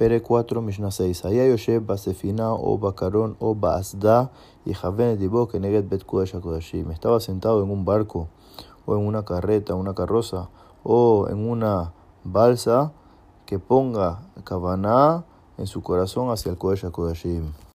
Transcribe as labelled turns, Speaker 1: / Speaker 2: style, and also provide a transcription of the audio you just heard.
Speaker 1: Pere 4, Mishnah 6. Allá Yoshe Basefina o Bacarón o Baasda y Javen Dibo que neget Bet Kodashim. Estaba sentado en un barco o en una carreta, una carroza o en una balsa que ponga Kavaná en su corazón hacia el Kodesh Kodashim.